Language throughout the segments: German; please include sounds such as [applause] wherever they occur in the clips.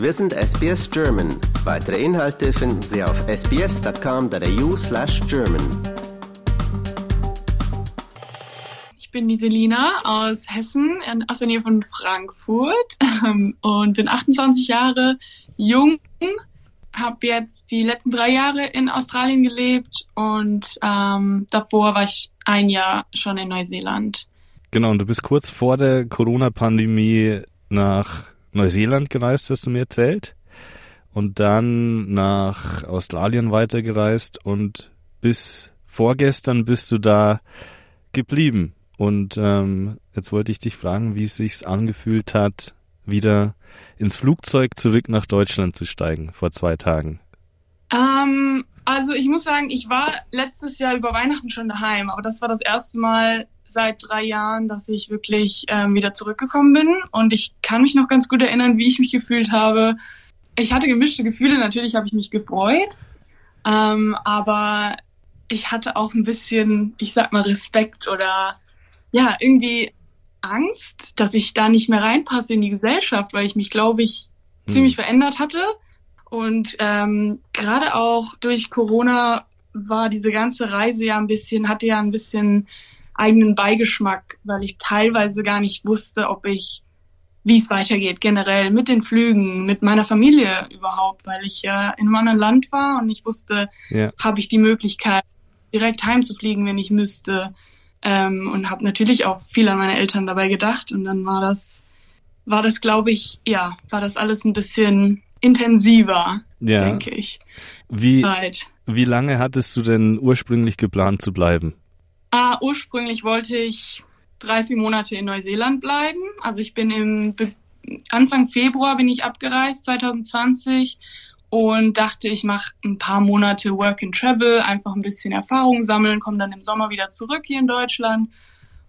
Wir sind SBS German. Weitere Inhalte finden Sie auf sbs.com.au slash German. Ich bin die Selina aus Hessen, aus der Nähe von Frankfurt ähm, und bin 28 Jahre jung, habe jetzt die letzten drei Jahre in Australien gelebt und ähm, davor war ich ein Jahr schon in Neuseeland. Genau, und du bist kurz vor der Corona-Pandemie nach Neuseeland gereist, hast du mir erzählt. Und dann nach Australien weitergereist und bis vorgestern bist du da geblieben. Und ähm, jetzt wollte ich dich fragen, wie es sich angefühlt hat, wieder ins Flugzeug zurück nach Deutschland zu steigen vor zwei Tagen. Ähm, also ich muss sagen, ich war letztes Jahr über Weihnachten schon daheim, aber das war das erste Mal seit drei Jahren, dass ich wirklich ähm, wieder zurückgekommen bin. Und ich kann mich noch ganz gut erinnern, wie ich mich gefühlt habe. Ich hatte gemischte Gefühle, natürlich habe ich mich gefreut. Ähm, aber ich hatte auch ein bisschen, ich sag mal, Respekt oder ja, irgendwie Angst, dass ich da nicht mehr reinpasse in die Gesellschaft, weil ich mich, glaube ich, hm. ziemlich verändert hatte. Und ähm, gerade auch durch Corona war diese ganze Reise ja ein bisschen, hatte ja ein bisschen eigenen Beigeschmack, weil ich teilweise gar nicht wusste, ob ich, wie es weitergeht, generell mit den Flügen, mit meiner Familie überhaupt, weil ich ja in einem anderen Land war und ich wusste, ja. habe ich die Möglichkeit, direkt heimzufliegen, wenn ich müsste. Ähm, und habe natürlich auch viel an meine Eltern dabei gedacht. Und dann war das, war das, glaube ich, ja, war das alles ein bisschen intensiver, ja. denke ich. Wie, wie lange hattest du denn ursprünglich geplant zu bleiben? Ah, ursprünglich wollte ich drei, vier Monate in Neuseeland bleiben. Also ich bin im Be Anfang Februar bin ich abgereist, 2020 und dachte, ich mache ein paar Monate Work and Travel, einfach ein bisschen Erfahrung sammeln, komme dann im Sommer wieder zurück hier in Deutschland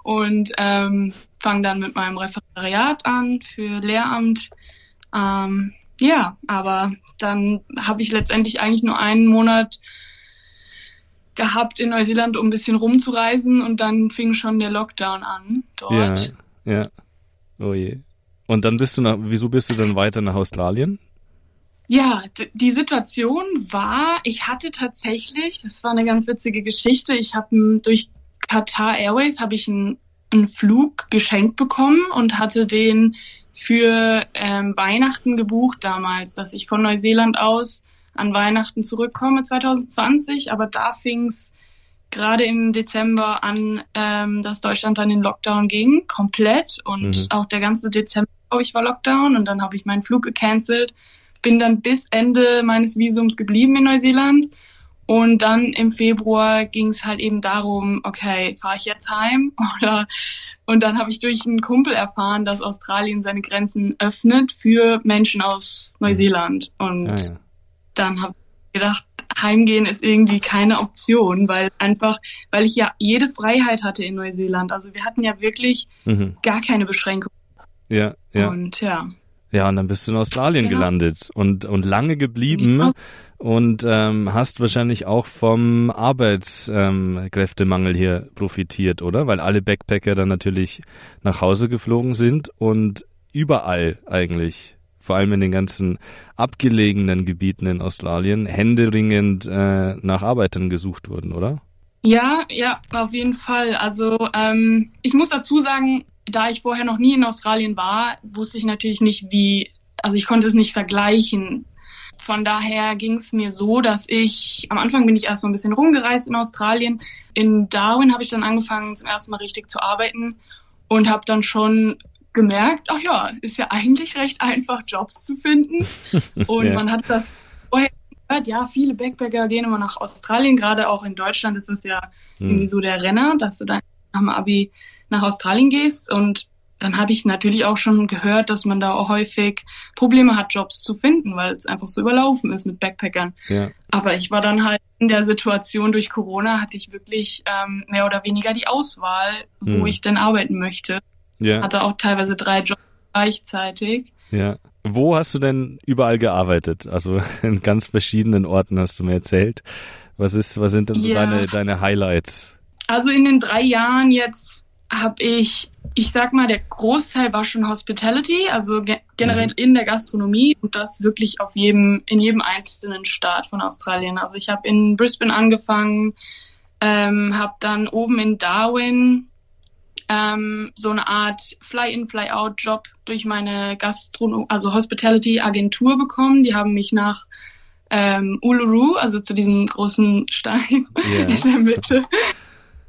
und ähm, fange dann mit meinem Referendariat an für Lehramt. Ähm, ja, aber dann habe ich letztendlich eigentlich nur einen Monat gehabt in Neuseeland, um ein bisschen rumzureisen und dann fing schon der Lockdown an dort. Ja, ja. Oh je. Und dann bist du nach, wieso bist du dann weiter nach Australien? Ja, die Situation war, ich hatte tatsächlich, das war eine ganz witzige Geschichte, ich habe durch Qatar Airways habe ich einen, einen Flug geschenkt bekommen und hatte den für ähm, Weihnachten gebucht damals, dass ich von Neuseeland aus an Weihnachten zurückkomme 2020, aber da fing es gerade im Dezember an, ähm, dass Deutschland dann in Lockdown ging, komplett. Und mhm. auch der ganze Dezember, glaube ich, war Lockdown und dann habe ich meinen Flug gecancelt, bin dann bis Ende meines Visums geblieben in Neuseeland. Und dann im Februar ging es halt eben darum, okay, fahre ich jetzt heim? [laughs] Oder und dann habe ich durch einen Kumpel erfahren, dass Australien seine Grenzen öffnet für Menschen aus Neuseeland. Und ah, ja dann habe ich gedacht, heimgehen ist irgendwie keine Option, weil einfach, weil ich ja jede Freiheit hatte in Neuseeland. Also wir hatten ja wirklich mhm. gar keine Beschränkungen. Ja, ja. Und ja. Ja, und dann bist du in Australien genau. gelandet und, und lange geblieben ja. und ähm, hast wahrscheinlich auch vom Arbeitskräftemangel ähm, hier profitiert, oder? Weil alle Backpacker dann natürlich nach Hause geflogen sind und überall eigentlich vor allem in den ganzen abgelegenen Gebieten in Australien, händeringend äh, nach Arbeitern gesucht wurden, oder? Ja, ja, auf jeden Fall. Also ähm, ich muss dazu sagen, da ich vorher noch nie in Australien war, wusste ich natürlich nicht, wie, also ich konnte es nicht vergleichen. Von daher ging es mir so, dass ich, am Anfang bin ich erst so ein bisschen rumgereist in Australien. In Darwin habe ich dann angefangen, zum ersten Mal richtig zu arbeiten und habe dann schon gemerkt, ach ja, ist ja eigentlich recht einfach, Jobs zu finden. [laughs] Und ja. man hat das vorher gehört, ja, viele Backpacker gehen immer nach Australien, gerade auch in Deutschland ist es ja mhm. irgendwie so der Renner, dass du dann nach dem Abi nach Australien gehst. Und dann habe ich natürlich auch schon gehört, dass man da auch häufig Probleme hat, Jobs zu finden, weil es einfach so überlaufen ist mit Backpackern. Ja. Aber ich war dann halt in der Situation durch Corona, hatte ich wirklich ähm, mehr oder weniger die Auswahl, wo mhm. ich denn arbeiten möchte. Ja. Hatte auch teilweise drei Jobs gleichzeitig. Ja. Wo hast du denn überall gearbeitet? Also [laughs] in ganz verschiedenen Orten hast du mir erzählt. Was ist, was sind denn so ja. deine, deine Highlights? Also in den drei Jahren jetzt habe ich, ich sag mal, der Großteil war schon Hospitality, also ge generell mhm. in der Gastronomie und das wirklich auf jedem, in jedem einzelnen Staat von Australien. Also ich habe in Brisbane angefangen, ähm, habe dann oben in Darwin ähm, so eine Art Fly-in, Fly-out-Job durch meine Gastronomie, also Hospitality-Agentur bekommen. Die haben mich nach ähm, Uluru, also zu diesem großen Stein yeah. [laughs] in der Mitte,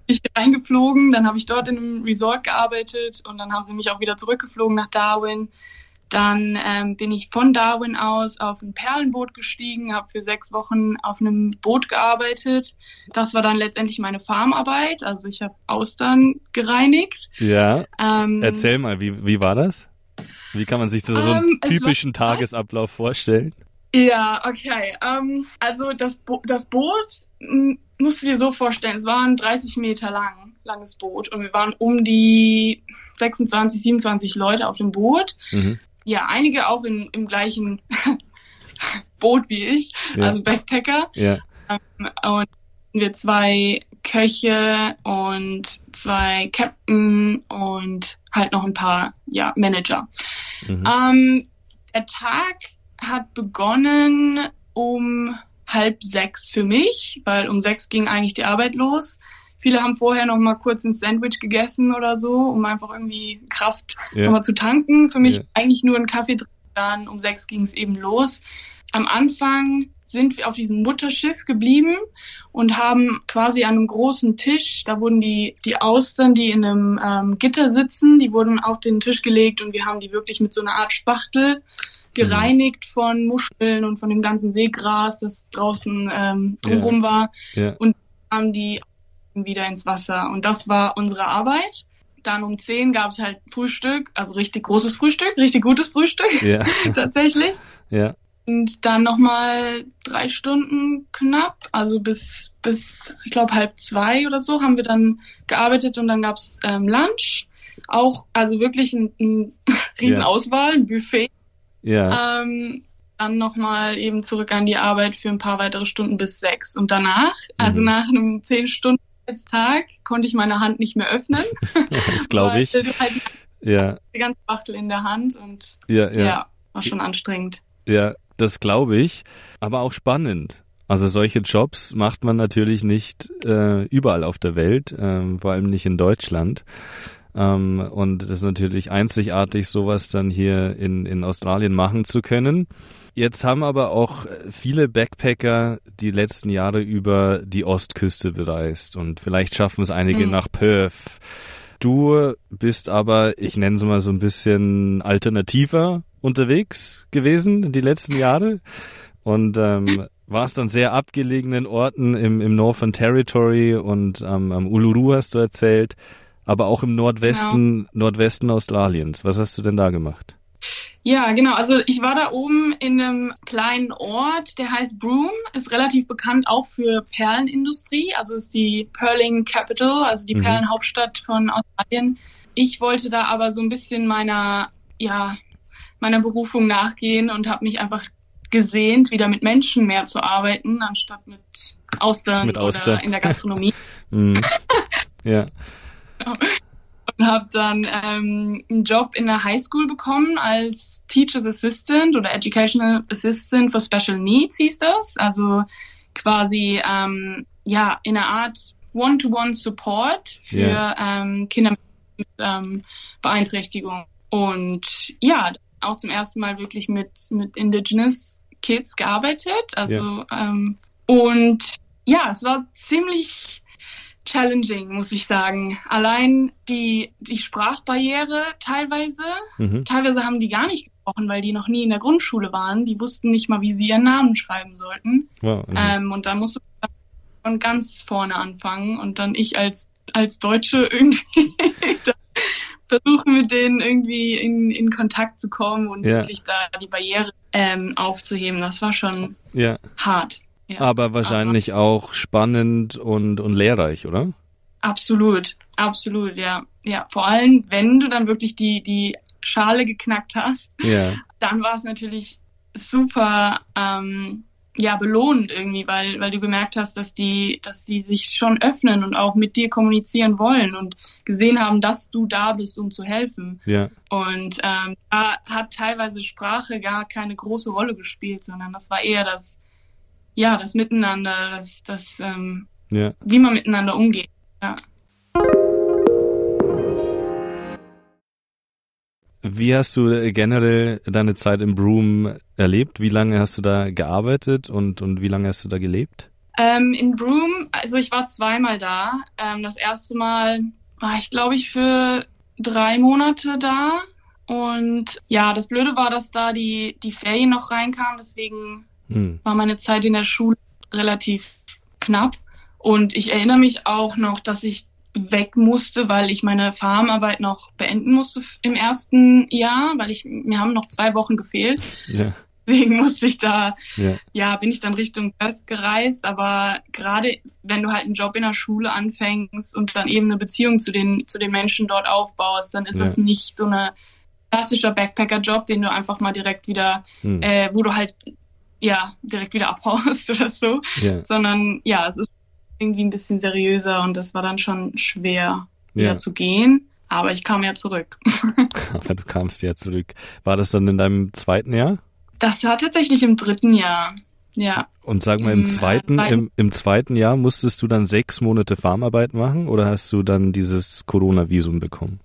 ich reingeflogen. Dann habe ich dort in einem Resort gearbeitet und dann haben sie mich auch wieder zurückgeflogen nach Darwin. Dann ähm, bin ich von Darwin aus auf ein Perlenboot gestiegen, habe für sechs Wochen auf einem Boot gearbeitet. Das war dann letztendlich meine Farmarbeit. Also ich habe Austern gereinigt. Ja. Ähm, Erzähl mal, wie, wie war das? Wie kann man sich so, so einen ähm, typischen Tagesablauf vorstellen? Ja, okay. Ähm, also das, Bo das Boot musst du dir so vorstellen, es war ein 30 Meter lang, langes Boot und wir waren um die 26, 27 Leute auf dem Boot. Mhm ja, einige auch in, im gleichen [laughs] Boot wie ich, ja. also Backpacker. Ja. Ähm, und wir zwei Köche und zwei Captain und halt noch ein paar ja, Manager. Mhm. Ähm, der Tag hat begonnen um halb sechs für mich, weil um sechs ging eigentlich die Arbeit los. Viele haben vorher noch mal kurz ein Sandwich gegessen oder so, um einfach irgendwie Kraft yeah. nochmal zu tanken. Für mich yeah. eigentlich nur ein Kaffee drin. Dann um sechs ging es eben los. Am Anfang sind wir auf diesem Mutterschiff geblieben und haben quasi an einem großen Tisch, da wurden die, die Austern, die in einem ähm, Gitter sitzen, die wurden auf den Tisch gelegt und wir haben die wirklich mit so einer Art Spachtel gereinigt von Muscheln und von dem ganzen Seegras, das draußen ähm, drumherum yeah. war. Yeah. Und haben die wieder ins Wasser. Und das war unsere Arbeit. Dann um 10 gab es halt Frühstück, also richtig großes Frühstück, richtig gutes Frühstück, ja. [laughs] tatsächlich. Ja. Und dann nochmal drei Stunden knapp, also bis, bis ich glaube halb zwei oder so, haben wir dann gearbeitet und dann gab's ähm, Lunch. Auch, also wirklich ein, ein [laughs] Riesenauswahl, ein Buffet. Ja. Ähm, dann nochmal eben zurück an die Arbeit für ein paar weitere Stunden bis sechs. Und danach, also mhm. nach einem zehn Stunden Tag konnte ich meine Hand nicht mehr öffnen. [laughs] das glaube ich. Halt ja. Die ganze Wachtel in der Hand und ja, ja. ja war schon anstrengend. Ja, das glaube ich, aber auch spannend. Also solche Jobs macht man natürlich nicht äh, überall auf der Welt, äh, vor allem nicht in Deutschland. Ähm, und es ist natürlich einzigartig, sowas dann hier in, in Australien machen zu können. Jetzt haben aber auch viele Backpacker die letzten Jahre über die Ostküste bereist und vielleicht schaffen es einige mhm. nach Perth. Du bist aber, ich nenne es mal so ein bisschen alternativer unterwegs gewesen die letzten Jahre und ähm, [laughs] warst an sehr abgelegenen Orten im, im Northern Territory und ähm, am Uluru hast du erzählt, aber auch im Nordwesten, genau. Nordwesten Australiens. Was hast du denn da gemacht? Ja, genau. Also ich war da oben in einem kleinen Ort, der heißt Broome, ist relativ bekannt auch für Perlenindustrie, also ist die Pearling Capital, also die mhm. Perlenhauptstadt von Australien. Ich wollte da aber so ein bisschen meiner, ja, meiner Berufung nachgehen und habe mich einfach gesehnt, wieder mit Menschen mehr zu arbeiten, anstatt mit Austern, mit Austern. oder in der Gastronomie. [laughs] mhm. Ja. Genau [laughs] und habe dann ähm, einen Job in der Highschool bekommen als Teacher's Assistant oder Educational Assistant for Special Needs hieß das. Also quasi ähm, ja in einer Art One-to-One-Support für yeah. ähm, Kinder mit ähm, Beeinträchtigung. Und ja, auch zum ersten Mal wirklich mit, mit Indigenous Kids gearbeitet. Also yeah. ähm, und ja, es war ziemlich challenging, muss ich sagen. Allein die, die Sprachbarriere teilweise, mhm. teilweise haben die gar nicht gesprochen, weil die noch nie in der Grundschule waren. Die wussten nicht mal, wie sie ihren Namen schreiben sollten. Ja, mhm. ähm, und da musst du von ganz vorne anfangen und dann ich als, als Deutsche irgendwie [laughs] versuchen mit denen irgendwie in, in Kontakt zu kommen und ja. wirklich da die Barriere ähm, aufzuheben. Das war schon ja. hart. Ja, aber wahrscheinlich aber auch spannend und, und lehrreich, oder? Absolut, absolut, ja. Ja, vor allem, wenn du dann wirklich die, die Schale geknackt hast, ja. [laughs] dann war es natürlich super, ähm, ja belohnend irgendwie, weil weil du gemerkt hast, dass die dass die sich schon öffnen und auch mit dir kommunizieren wollen und gesehen haben, dass du da bist, um zu helfen. Ja. Und ähm, da hat teilweise Sprache gar keine große Rolle gespielt, sondern das war eher das ja das Miteinander, das das ähm, Ja. wie man miteinander umgeht. Ja. Wie hast du äh, generell deine Zeit im Broom erlebt? Wie lange hast du da gearbeitet und, und wie lange hast du da gelebt? Ähm, in Broome, also ich war zweimal da. Ähm, das erste Mal war ich, glaube ich, für drei Monate da. Und ja, das Blöde war, dass da die, die Ferien noch reinkamen. Deswegen Hm. war meine Zeit in der Schule relativ knapp. Und ich erinnere mich auch noch, dass ich weg musste, weil ich meine Farmarbeit noch beenden musste im ersten Jahr, weil ich, mir haben noch zwei Wochen gefehlt. Ja, Deswegen musste ich da ja, ja, bin ich dann Richtung Perth gereist, aber gerade wenn du halt einen Job in der Schule anfängst und dann eben eine Beziehung zu den, zu den Menschen dort aufbaust, dann ist Ja. das nicht so eine klassischer Backpacker-Job, den du einfach mal direkt wieder, hm. äh, wo du halt, ja, direkt wieder abhaust [laughs] oder so, ja, sondern ja, es ist irgendwie ein bisschen seriöser und das war dann schon schwer, wieder ja. zu gehen. Aber ich kam ja zurück. [laughs] Aber du kamst ja zurück. War das dann in deinem zweiten Jahr? Das war tatsächlich im dritten Jahr. Ja. Und sag mal, im Im, äh, zweiten, zweiten- im, im zweiten Jahr musstest du dann sechs Monate Farmarbeit machen oder hast du dann dieses Corona-Visum bekommen?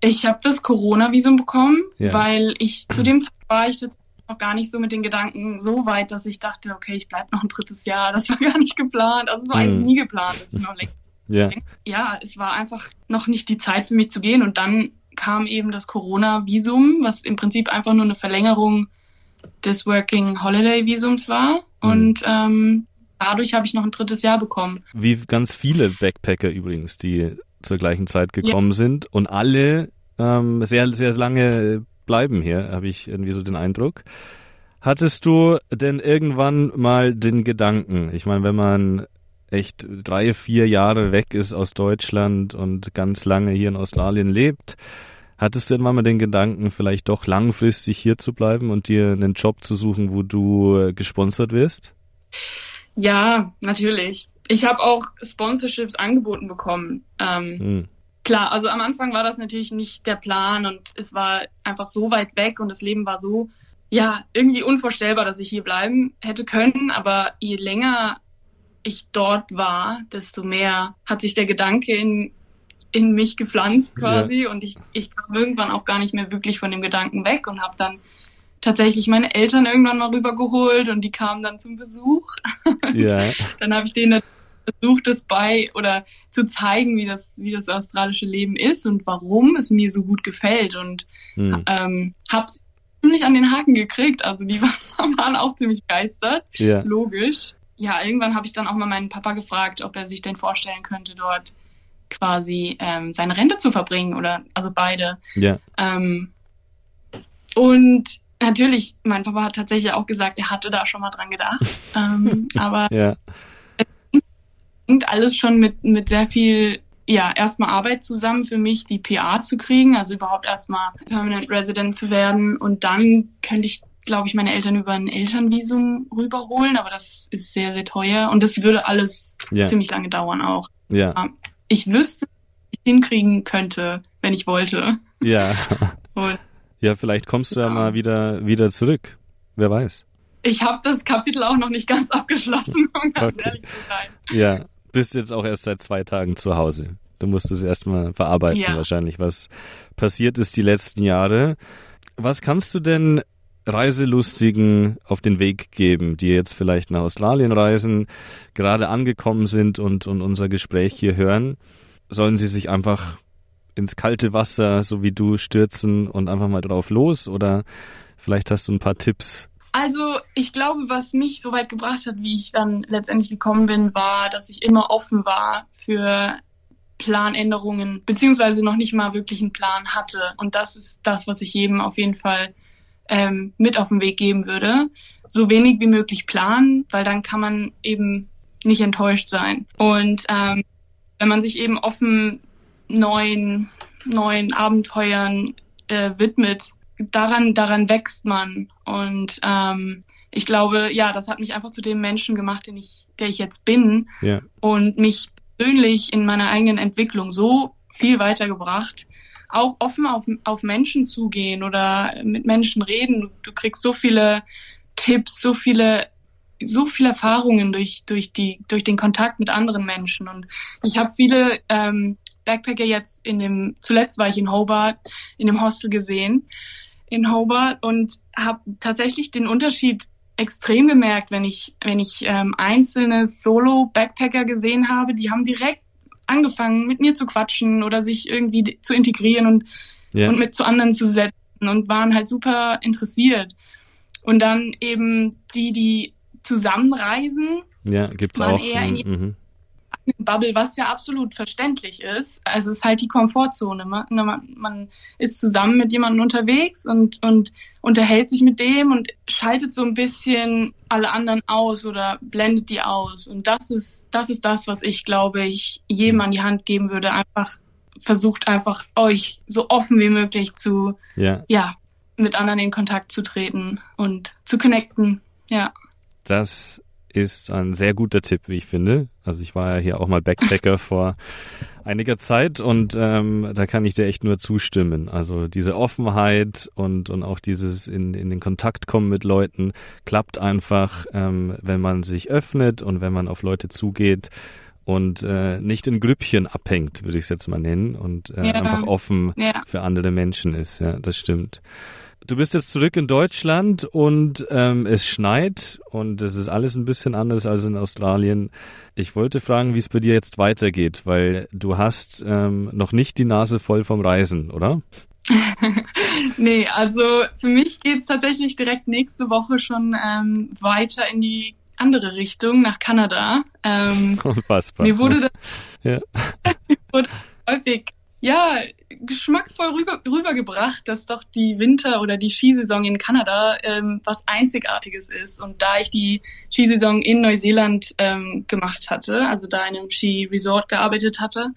Ich habe das Corona-Visum bekommen, Ja. weil ich zu dem Zeitpunkt war ich tatsächlich noch gar nicht so mit den Gedanken so weit, dass ich dachte, okay, ich bleib noch ein drittes Jahr. Das war [laughs] gar nicht geplant. Also es war Mhm. eigentlich nie geplant, dass ich noch länger. Ja, Ja, es war einfach noch nicht die Zeit für mich zu gehen. Und dann kam eben das Corona-Visum, was im Prinzip einfach nur eine Verlängerung des Working Holiday Visums war. Mhm. Und ähm, dadurch habe ich noch ein drittes Jahr bekommen. wie ganz viele Backpacker übrigens, die zur gleichen Zeit gekommen sind und alle ähm, sehr, sehr lange bleiben hier, habe ich irgendwie so den Eindruck. Hattest du denn irgendwann mal den Gedanken, ich meine, wenn man echt drei, vier Jahre weg ist aus Deutschland und ganz lange hier in Australien lebt, hattest du irgendwann mal den Gedanken, vielleicht doch langfristig hier zu bleiben und dir einen Job zu suchen, wo du äh, gesponsert wirst? Ja, natürlich. Ich habe auch Sponsorships angeboten bekommen. Ähm, Hm. Klar, also am Anfang war das natürlich nicht der Plan und es war einfach so weit weg und das Leben war so, ja, irgendwie unvorstellbar, dass ich hier bleiben hätte können. Aber je länger ich dort war, desto mehr hat sich der Gedanke in, in mich gepflanzt quasi und ich, ich kam irgendwann auch gar nicht mehr wirklich von dem Gedanken weg und habe dann tatsächlich meine Eltern irgendwann mal rübergeholt und die kamen dann zum Besuch. [laughs] Ja, Dann habe ich denen versucht, das bei oder zu zeigen, wie das, wie das australische Leben ist und warum es mir so gut gefällt und hm. ähm, hab's ziemlich an den Haken gekriegt. Also die waren, [laughs] waren auch ziemlich begeistert, ja, logisch. Ja, irgendwann habe ich dann auch mal meinen Papa gefragt, ob er sich denn vorstellen könnte, dort quasi ähm, seine Rente zu verbringen oder also beide. ja, Ähm, und natürlich, mein Papa hat tatsächlich auch gesagt, er hatte da schon mal dran gedacht. [laughs] ähm, aber ja, hängt alles schon mit, mit sehr viel, ja, erstmal Arbeit zusammen für mich, die PA zu kriegen, also überhaupt erstmal Permanent Resident zu werden. Und dann könnte ich, glaube ich, meine Eltern über ein Elternvisum rüberholen, aber das ist sehr, sehr teuer und das würde alles ja, ziemlich lange dauern auch. ja, Ich wüsste, ich hinkriegen könnte, wenn ich wollte. ja. [laughs] Und Ja, vielleicht kommst du ja Ja. mal wieder, wieder zurück. Wer weiß. ich habe das Kapitel auch noch nicht ganz [laughs] abgeschlossen, um ganz Okay. ehrlich zu sein. Ja, bist jetzt auch erst seit zwei Tagen zu Hause. Du musst es erstmal verarbeiten, Ja. wahrscheinlich, was passiert ist die letzten Jahre. Was kannst du denn Reiselustigen auf den Weg geben, die jetzt vielleicht nach Australien reisen, gerade angekommen sind und, und unser Gespräch hier hören? Sollen sie sich einfach ins kalte Wasser, so wie du, stürzen und einfach mal drauf los? Oder vielleicht hast du ein paar Tipps? Also ich glaube, was mich so weit gebracht hat, wie ich dann letztendlich gekommen bin, war, dass ich immer offen war für Planänderungen, beziehungsweise noch nicht mal wirklich einen Plan hatte. Und das ist das, was ich jedem auf jeden Fall ähm, mit auf den Weg geben würde. So wenig wie möglich planen, weil dann kann man eben nicht enttäuscht sein. Und ähm, wenn man sich eben offen neuen, neuen Abenteuern äh, widmet, daran, daran wächst man. Und ähm, ich glaube, ja, das hat mich einfach zu dem Menschen gemacht, den ich, der ich jetzt bin Ja. und mich persönlich in meiner eigenen Entwicklung so viel weitergebracht. Auch offen auf, auf Menschen zugehen oder mit Menschen reden. Du kriegst so viele Tipps, so viele, so viele Erfahrungen durch, durch die, durch den Kontakt mit anderen Menschen. Und ich habe viele ähm, Backpacker jetzt in dem, zuletzt war ich in Hobart, in dem Hostel gesehen, in Hobart und habe tatsächlich den Unterschied extrem gemerkt, wenn ich, wenn ich ähm, einzelne Solo-Backpacker gesehen habe, die haben direkt angefangen, mit mir zu quatschen oder sich irgendwie zu integrieren und, Ja. und mit zu anderen zu setzen und waren halt super interessiert. Und dann eben die, die zusammenreisen, Ja, gibt's waren auch. eher in Mhm, mhm. Bubble, was ja absolut verständlich ist. Also es ist halt die Komfortzone. Man, man, man ist zusammen mit jemandem unterwegs und, und unterhält sich mit dem und schaltet so ein bisschen alle anderen aus oder blendet die aus. Und das ist, das ist das, was ich glaube, ich jedem an die Hand geben würde. Einfach versucht einfach euch so offen wie möglich zu, Ja, ja, mit anderen in Kontakt zu treten und zu connecten. Ja. das ist ein sehr guter Tipp, wie ich finde. Also ich war ja hier auch mal Backpacker [laughs] vor einiger Zeit und ähm, da kann ich dir echt nur zustimmen. Also diese Offenheit und, und auch dieses in, in den Kontakt kommen mit Leuten klappt einfach, ähm, wenn man sich öffnet und wenn man auf Leute zugeht und äh, nicht in Grüppchen abhängt, würde ich es jetzt mal nennen, und äh, Ja. einfach offen Ja. für andere Menschen ist. Ja, das stimmt. Du bist jetzt zurück in Deutschland und ähm, es schneit und es ist alles ein bisschen anders als in Australien. Ich wollte fragen, wie es bei dir jetzt weitergeht, weil du hast ähm, noch nicht die Nase voll vom Reisen, oder? [laughs] nee, also für mich geht's tatsächlich direkt nächste Woche schon ähm, weiter in die andere Richtung, nach Kanada. Ähm, [laughs] Unfassbar. mir wurde das Ja. [laughs] wurde häufig ja geschmackvoll rüber, rübergebracht, dass doch die Winter- oder die Skisaison in Kanada ähm, was Einzigartiges ist. Und da ich die Skisaison in Neuseeland ähm, gemacht hatte, also da in einem Skiresort gearbeitet hatte,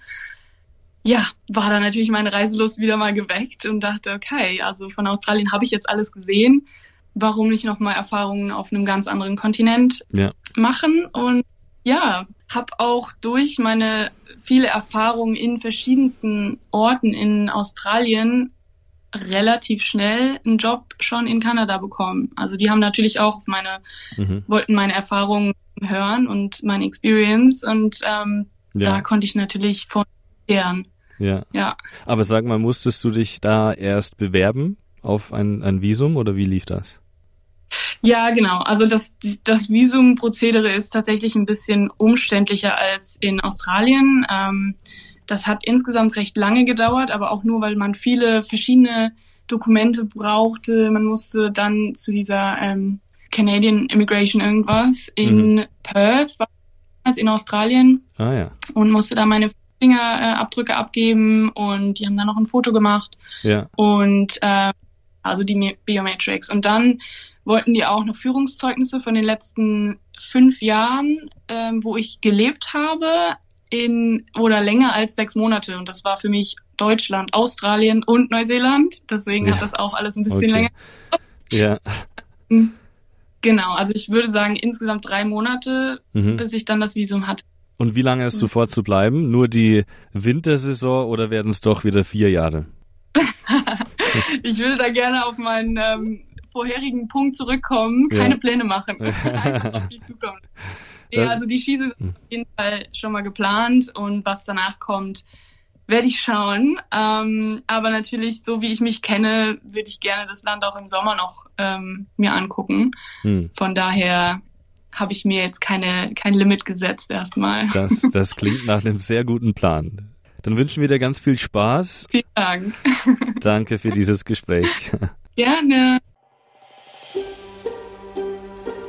ja, war da natürlich meine Reiselust wieder mal geweckt und dachte, okay, also von Australien habe ich jetzt alles gesehen. Warum nicht nochmal Erfahrungen auf einem ganz anderen Kontinent Ja. machen? Und ja, habe auch durch meine viele Erfahrungen in verschiedensten Orten in Australien relativ schnell einen Job schon in Kanada bekommen. Also die haben natürlich auch auf meine, Mhm. wollten meine Erfahrungen hören und meine Experience und ähm, da Ja, konnte ich natürlich von lernen. ja. Ja. Aber sag mal, musstest du dich da erst bewerben auf ein, ein Visum oder wie lief das? Ja, genau. Also das, das Visumprozedere ist tatsächlich ein bisschen umständlicher als in Australien. Ähm, das hat insgesamt recht lange gedauert, aber auch nur, weil man viele verschiedene Dokumente brauchte. Man musste dann zu dieser ähm, Canadian Immigration irgendwas in Perth, war das in Australien, Ah ja, und musste da meine Fingerabdrücke abgeben und die haben dann noch ein Foto gemacht ja, und äh, also die Biometrics. Und dann wollten die auch noch Führungszeugnisse von den letzten fünf Jahren, ähm, wo ich gelebt habe, in oder länger als sechs Monate. Und das war für mich Deutschland, Australien und Neuseeland. Deswegen Ja. hat das auch alles ein bisschen okay. länger. Ja, Genau, also ich würde sagen insgesamt drei Monate, mhm. bis ich dann das Visum hatte. Und wie lange hast du vor zu bleiben? Nur die Wintersaison oder werden es doch wieder vier Jahre? [laughs] Ich würde da gerne auf meinen ähm, vorherigen Punkt zurückkommen, Ja. keine Pläne machen. [laughs] Einfach auf die Zukunft. Nee, Dann- also die Skise ist Hm. auf jeden Fall schon mal geplant und was danach kommt, werde ich schauen. Ähm, aber natürlich, so wie ich mich kenne, würde ich gerne das Land auch im Sommer noch ähm, mir angucken. Hm. Von daher habe ich mir jetzt keine, kein Limit gesetzt erstmal. Das, [laughs] das klingt nach einem sehr guten Plan. Dann wünschen wir dir ganz viel Spaß. Vielen Dank. [laughs] Danke für dieses Gespräch. Gerne.